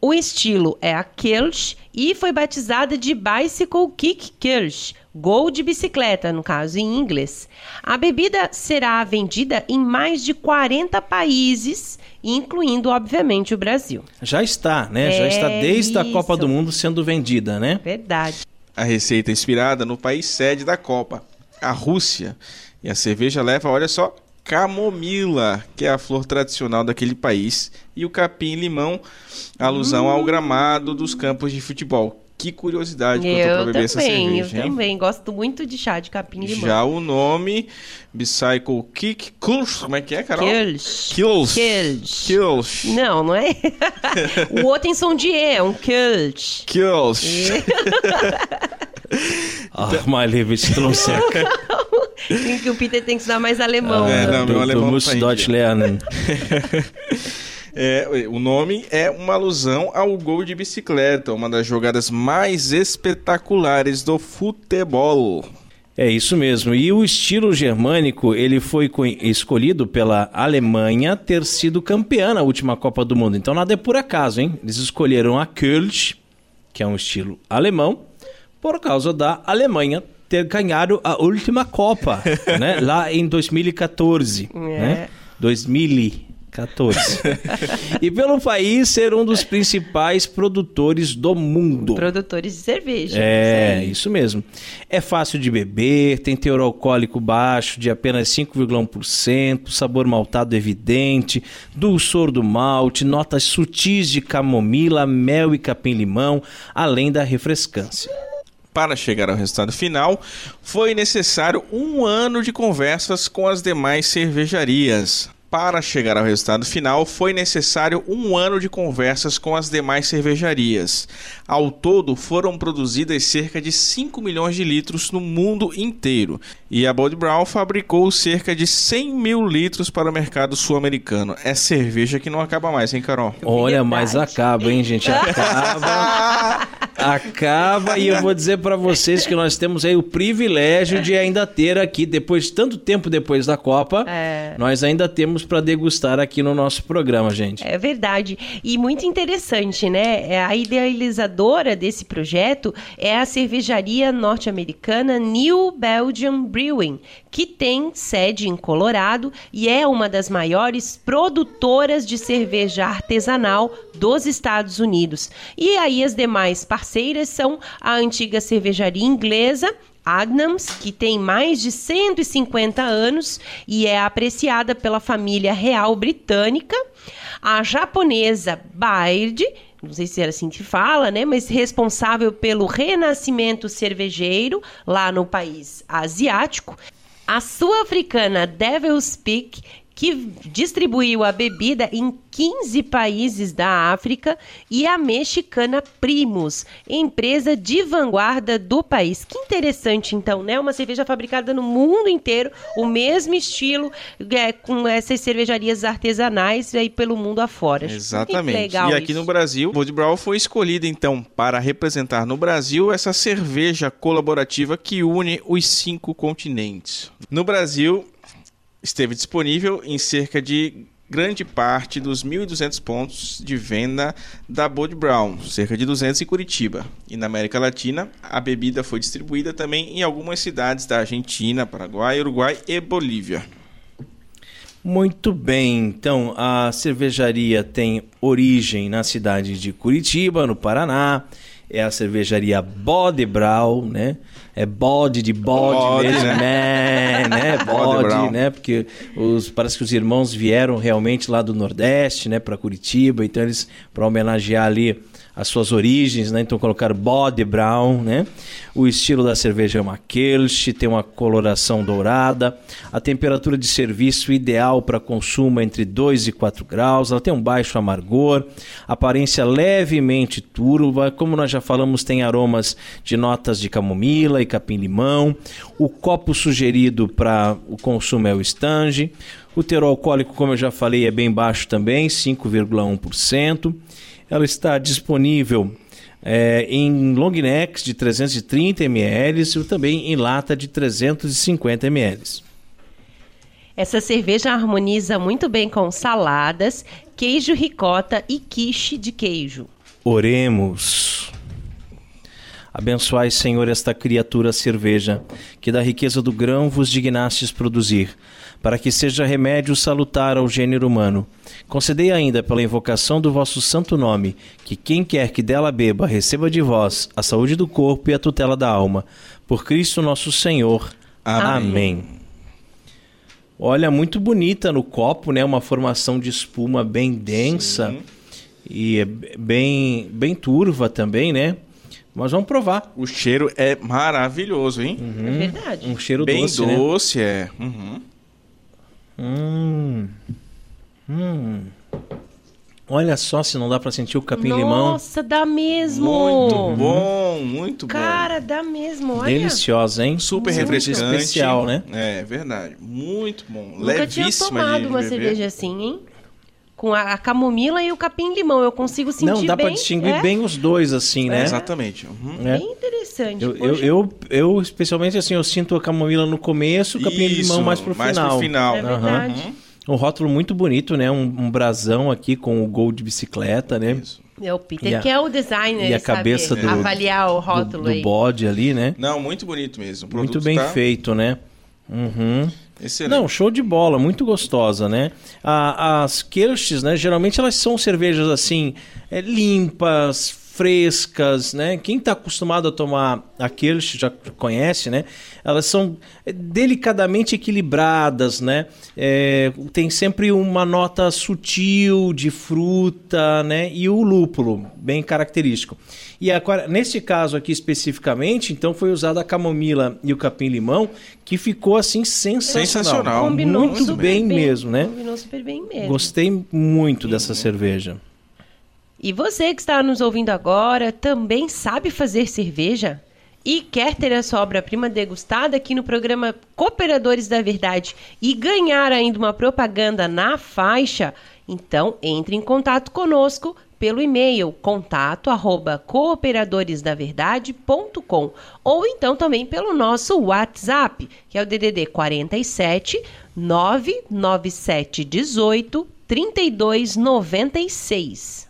O estilo é a Kirsch e foi batizada de Bicycle Kick Kirsch, gol de bicicleta, no caso em inglês. A bebida será vendida em mais de 40 países, incluindo, obviamente, o Brasil. Já está, né? É Já está desde isso. a Copa do Mundo sendo vendida, né? Verdade. A receita é inspirada no país sede da Copa, a Rússia. E a cerveja leva, olha só, camomila, que é a flor tradicional daquele país, e o capim-limão, alusão ao gramado dos campos de futebol. Que curiosidade que eu tô pra Eu beber essa também, cerveja, eu hein? também. Gosto muito de chá de capim limão. Já o nome, Bicycle Kick Kulsch, como é que é, Carol? Kills. Kills. Kills. Kills. Não, não é? *laughs* o outro tem som de E, é um Kills. Kills. *laughs* Ah, my Lebenstransek. Tem que o Peter tem que estudar mais alemão. É, né? não, meu alemão não tá em Deutsch dia. lernen. *laughs* É, o nome é uma alusão ao gol de bicicleta, uma das jogadas mais espetaculares do futebol. É isso mesmo. E o estilo germânico, ele foi co- escolhido pela Alemanha ter sido campeã na última Copa do Mundo. Então nada é por acaso, hein? Eles escolheram a Kölsch, que é um estilo alemão, por causa da Alemanha ter ganhado a última Copa, *laughs* né? Lá em 2014, né? 2014. e pelo país ser um dos principais produtores do mundo. Produtores de cerveja. É, isso mesmo. É fácil de beber, tem teor alcoólico baixo de apenas 5,1%, sabor maltado evidente, dulçor do malte, notas sutis de camomila, mel e capim-limão, além da refrescância. Para chegar ao resultado final, foi necessário um ano de conversas com as demais cervejarias. Para chegar ao resultado final, foi necessário um ano de conversas com as demais cervejarias. Ao todo, foram produzidas cerca de 5 milhões de litros no mundo inteiro. E a Bud Brown fabricou cerca de 100 mil litros para o mercado sul-americano. É cerveja que não acaba mais, hein, Carol? Olha, mas Verdade. acaba, hein, gente? Acaba. *laughs* acaba e eu vou dizer pra vocês que nós temos aí o privilégio de ainda ter aqui depois tanto tempo depois da Copa, É. nós ainda temos pra degustar aqui no nosso programa, gente. É verdade. E muito interessante, né? É, A idealizadora desse projeto é a cervejaria norte-americana New Belgium Brewing, que tem sede em Colorado e é uma das maiores produtoras de cerveja artesanal dos Estados Unidos. E aí as demais parceiras são a antiga cervejaria inglesa Adnams, que tem mais de 150 anos e é apreciada pela família real britânica, a japonesa Baird, não sei se era assim que fala, né, mas responsável pelo renascimento cervejeiro lá no país asiático, a sul-africana Devil's Peak, que distribuiu a bebida em 15 países da África, e a mexicana Primus, empresa de vanguarda do país. Que interessante, então, né? Uma cerveja fabricada no mundo inteiro, o mesmo estilo, é, com essas cervejarias artesanais aí pelo mundo afora. Exatamente. legal e aqui isso. no Brasil, Brown foi escolhida então para representar no Brasil essa cerveja colaborativa que une os cinco continentes. No Brasil, esteve disponível em cerca de grande parte dos 1.200 pontos de venda da Bud Brown, cerca de 200 em Curitiba. E na América Latina, a bebida foi distribuída também em algumas cidades da Argentina, Paraguai, Uruguai e Bolívia. Muito bem, então a cervejaria tem origem na cidade de Curitiba, no Paraná. É a cervejaria Bode Brau, né? É bode de bode, Bode, mesmo, né? né? *laughs* né? Bode Bode, né? Porque os, parece que os irmãos vieram realmente lá do Nordeste, né? Para Curitiba, então eles para homenagear ali as suas origens, né? Então colocaram Bode Brown, né? O estilo da cerveja é uma Kelch, tem uma coloração dourada, a temperatura de serviço ideal para consumo é entre 2 e 4 graus, ela tem um baixo amargor, aparência levemente turva, como nós já falamos, tem aromas de notas de camomila e capim-limão. O copo sugerido para o consumo é o Stange. O teor alcoólico, como eu já falei, é bem baixo também, 5,1%. Ela está disponível é, em long necks de 330 ml e também em lata de 350 ml. Essa cerveja harmoniza muito bem com saladas, queijo ricota e quiche de queijo. Oremos. Abençoai, Senhor, esta criatura cerveja, que da riqueza do grão vos dignastes produzir, para que seja remédio salutar ao gênero humano. Concedei ainda, pela invocação do vosso santo nome, que quem quer que dela beba receba de vós a saúde do corpo e a tutela da alma. Por Cristo nosso Senhor. Amém. Amém. Olha, muito bonita no copo, né? Uma formação de espuma bem densa Sim. e é bem, bem turva também, né? Mas vamos provar. O cheiro é maravilhoso, hein? É verdade. Um cheiro Bem doce, né? doce, é. Uhum. Hum. Hum. Olha só se não dá pra sentir o capim-limão. Nossa, dá mesmo. Muito bom, muito bom. Cara, dá mesmo, olha. Deliciosa, hein? Super Cerveja refrescante. especial, né? É, verdade. Muito bom. Nunca tinha Levíssima tomado de uma beber. cerveja assim, hein? Com a, a camomila e o capim-limão. Eu consigo sentir Não, dá bem. pra distinguir é, bem os dois, assim, né? Exatamente. Uhum. É. Bem interessante. Eu, eu, eu, eu, especialmente assim, eu sinto a camomila no começo, o capim-limão mais pro final. final. É verdade. Um rótulo muito bonito, né? Um, um brasão aqui com o gol de bicicleta, né? Isso. É o Peter a- que é o designer, e a ele sabe cabeça do- avaliar o Do, rótulo do aí. bode ali, né? Não, muito bonito mesmo. O Muito bem tá feito, né? Uhum. Excelente. Não, show de bola, muito gostosa, né? As Kirches, né? Geralmente elas são cervejas assim, é, limpas, frescas, né? Quem está acostumado a tomar a Kirsch já conhece, né? Elas são delicadamente equilibradas, né? É, tem sempre uma nota sutil de fruta, né? E o lúpulo, bem característico. E agora, neste caso aqui especificamente, então foi usada a camomila e o capim-limão, que ficou assim sensacional. Sensacional. Combinou muito super bem mesmo, né? Combinou super bem mesmo. Gostei muito dessa cerveja. E você que está nos ouvindo agora também sabe fazer cerveja? E quer ter a sua obra-prima degustada aqui no programa Cooperadores da Verdade e ganhar ainda uma propaganda na faixa? Então entre em contato conosco pelo e-mail contato arroba cooperadoresdaverdade.com ou então também pelo nosso WhatsApp, que é o DDD 47 997 18 3296.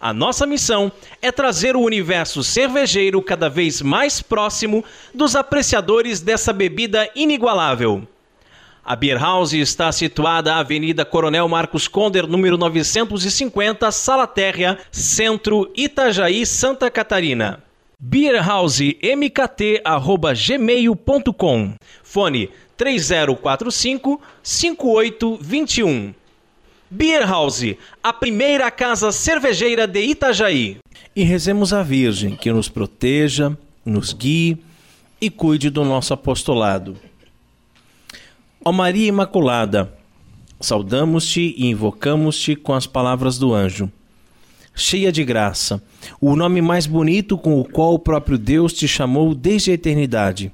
A nossa missão é trazer o universo cervejeiro cada vez mais próximo dos apreciadores dessa bebida inigualável. A Beer House está situada na Avenida Coronel Marcos Conder, número 950, Sala Térrea, Centro, Itajaí, Santa Catarina. beerhousemkt@gmail.com. Fone 3045 5821. Beer House, a primeira casa cervejeira de Itajaí. E rezemos a Virgem que nos proteja, nos guie e cuide do nosso apostolado. Ó Maria Imaculada, saudamos-te e invocamos-te com as palavras do anjo. Cheia de graça, o nome mais bonito com o qual o próprio Deus te chamou desde a eternidade.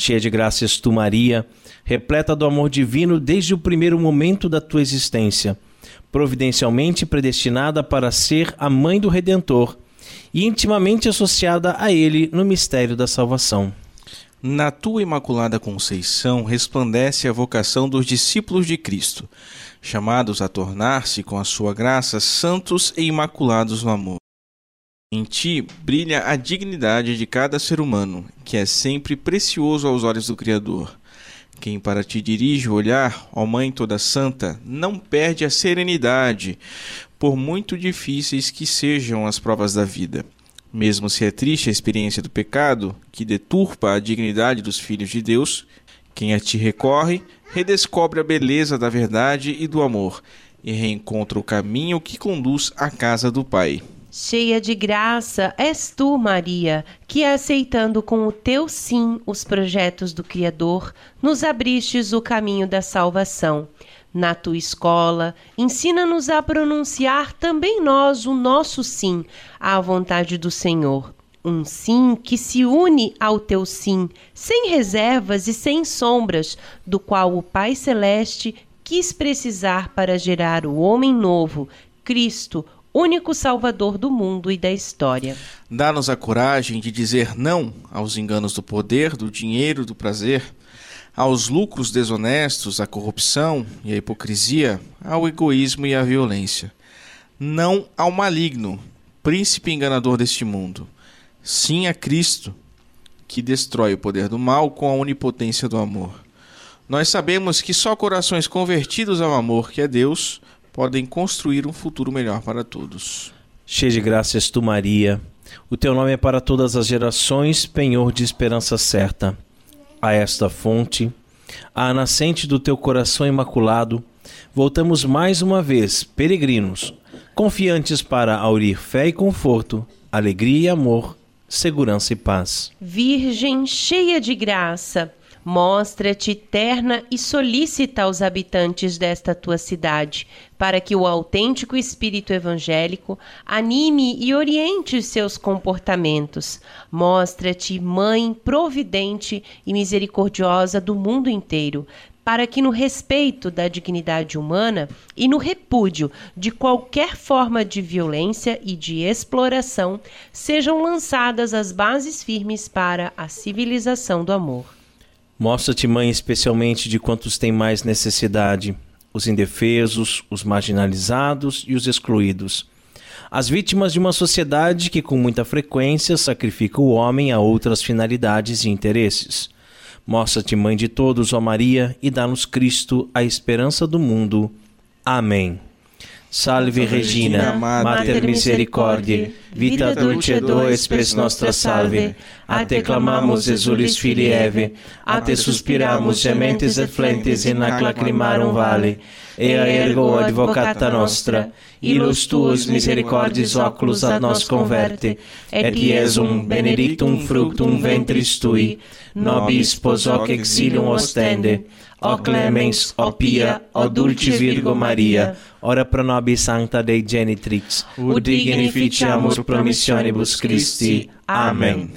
Cheia de graça és tu, Maria, repleta do amor divino desde o primeiro momento da tua existência, providencialmente predestinada para ser a mãe do Redentor e intimamente associada a ele no mistério da salvação. Na tua imaculada conceição resplandece a vocação dos discípulos de Cristo, chamados a tornar-se, com a sua graça, santos e imaculados no amor. Em ti brilha a dignidade de cada ser humano, que é sempre precioso aos olhos do Criador. Quem para ti dirige o olhar, ó Mãe toda santa, não perde a serenidade, por muito difíceis que sejam as provas da vida. Mesmo se é triste a experiência do pecado, que deturpa a dignidade dos filhos de Deus, quem a ti recorre, redescobre a beleza da verdade e do amor, e reencontra o caminho que conduz à casa do Pai. Cheia de graça és tu, Maria, que aceitando com o teu sim os projetos do Criador, nos abristes o caminho da salvação. Na tua escola, ensina-nos a pronunciar também nós o nosso sim à vontade do Senhor. Um sim que se une ao teu sim, sem reservas e sem sombras, do qual o Pai Celeste quis precisar para gerar o homem novo, Cristo, único Salvador do mundo e da história. Dá-nos a coragem de dizer não aos enganos do poder, do dinheiro, do prazer, aos lucros desonestos, à corrupção e à hipocrisia, ao egoísmo e à violência. Não ao maligno, príncipe enganador deste mundo. Sim a Cristo, que destrói o poder do mal com a onipotência do amor. Nós sabemos que só corações convertidos ao amor, que é Deus, podem construir um futuro melhor para todos. Cheio de graças tu, Maria. O teu nome é para todas as gerações, penhor de esperança certa. A esta fonte, à nascente do teu coração imaculado, voltamos mais uma vez, peregrinos, confiantes para aurir fé e conforto, alegria e amor, segurança e paz. Virgem cheia de graça, Mostra-te terna e solicita aos habitantes desta tua cidade, para que o autêntico espírito evangélico anime e oriente seus comportamentos. Mostra-te mãe providente e misericordiosa do mundo inteiro, para que no respeito da dignidade humana e no repúdio de qualquer forma de violência e de exploração sejam lançadas as bases firmes para a civilização do amor. Mostra-te, mãe, especialmente de quantos têm mais necessidade: os indefesos, os marginalizados e os excluídos. As vítimas de uma sociedade que, com muita frequência, sacrifica o homem a outras finalidades e interesses. Mostra-te, mãe de todos, ó Maria, e dá-nos Cristo, a esperança do mundo. Amém. Salve Regina, Mater Misericordiae, vita dulce do espes nostra salve. A te clamamos, exulis filii Eve, a te suspiramos, gementes et flentes in ac lacrimarum vale. Ea ergo advocata nostra, ilus tuus misericordis oculus ad nos converte, et Iesum benedictum fructum ventris tui, nobis pos hoc exilium ostende, ó clemens, ó pia, ó dulce Virgo Maria, ora pro nobis sancta Dei genitrix, ut dignificiamus promissionibus Christi. Amém.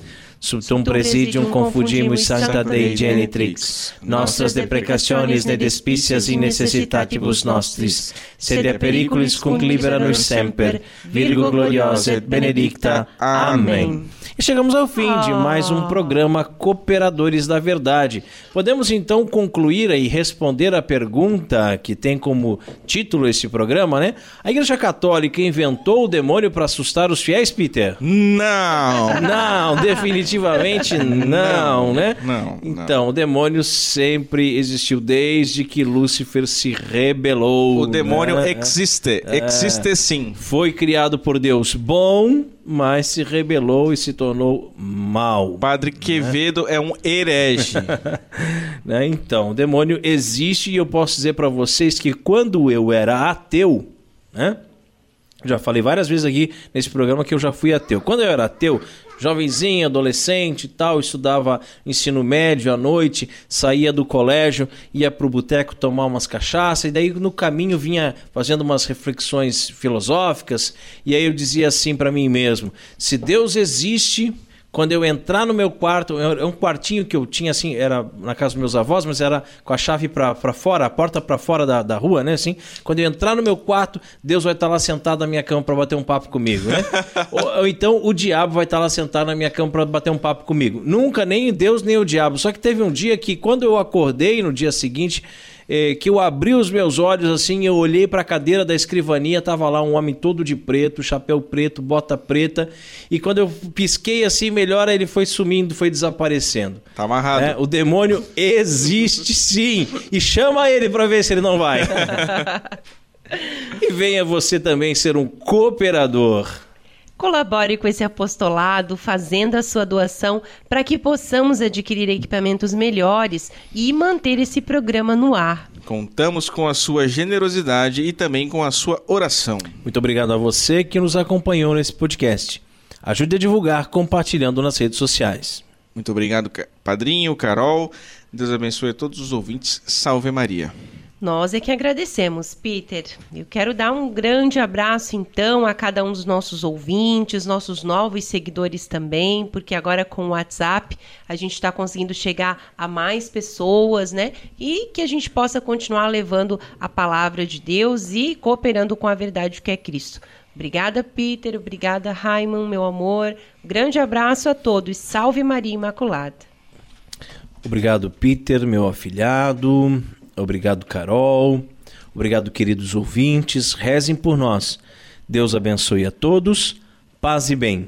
Subtum presidium confundimus sancta Dei genitrix, nostras deprecationes ne despicias in necessitatibus nostris, sed a periculis cum libera nos semper, Virgo gloriosa et benedicta. Amém. E chegamos ao fim de mais um programa Cooperadores da Verdade. Podemos então concluir e responder a pergunta que tem como título esse programa, né? A Igreja Católica inventou o demônio para assustar os fiéis, Peter? Não! Não, definitivamente *laughs* *laughs* não, né? Não, não. Então, o demônio sempre existiu desde que Lúcifer se rebelou. O demônio né? existe. Existe sim. Foi criado por Deus bom, mas se rebelou e se tornou mal. Padre Quevedo é um herege. *laughs* Né? Então, o demônio existe e eu posso dizer para vocês que quando eu era ateu, né? Já falei várias vezes aqui nesse programa que eu já fui ateu. Quando eu era ateu, jovenzinho, adolescente e tal, estudava ensino médio à noite, saía do colégio, ia pro boteco tomar umas cachaças, e daí no caminho vinha fazendo umas reflexões filosóficas, e aí eu dizia assim para mim mesmo: se Deus existe, quando eu entrar no meu quarto, é um quartinho que eu tinha assim, era na casa dos meus avós, mas era com a chave para fora, a porta para fora da, da rua, né? Assim, quando eu entrar no meu quarto, Deus vai estar lá sentado na minha cama para bater um papo comigo, né? *laughs* ou, ou, então o diabo vai estar lá sentado na minha cama para bater um papo comigo. Nunca nem Deus nem o diabo. Só que teve um dia que quando eu acordei no dia seguinte, eh, que eu abri os meus olhos assim, eu olhei para a cadeira da escrivania, tava lá um homem todo de preto, chapéu preto, bota preta, e quando eu pisquei assim, melhor ele foi sumindo, foi desaparecendo. Tá amarrado. É, o demônio existe sim, e chama ele para ver se ele não vai. *laughs* e venha você também ser um cooperador. Colabore com esse apostolado, fazendo a sua doação para que possamos adquirir equipamentos melhores e manter esse programa no ar. Contamos com a sua generosidade e também com a sua oração. Muito obrigado a você que nos acompanhou nesse podcast. Ajude a divulgar compartilhando nas redes sociais. Muito obrigado, Padrinho, Carol. Deus abençoe a todos os ouvintes. Salve Maria. Nós é que agradecemos, Peter. Eu quero dar um grande abraço, então, a cada um dos nossos ouvintes, nossos novos seguidores também, porque agora com o WhatsApp a gente está conseguindo chegar a mais pessoas, né? E que a gente possa continuar levando a palavra de Deus e cooperando com a verdade que é Cristo. Obrigada, Peter. Obrigada, Raimon, meu amor. Grande abraço a todos. Salve Maria Imaculada. Obrigado, Peter, meu afilhado. Obrigado, Carol. Obrigado, queridos ouvintes. Rezem por nós. Deus abençoe a todos. Paz e bem.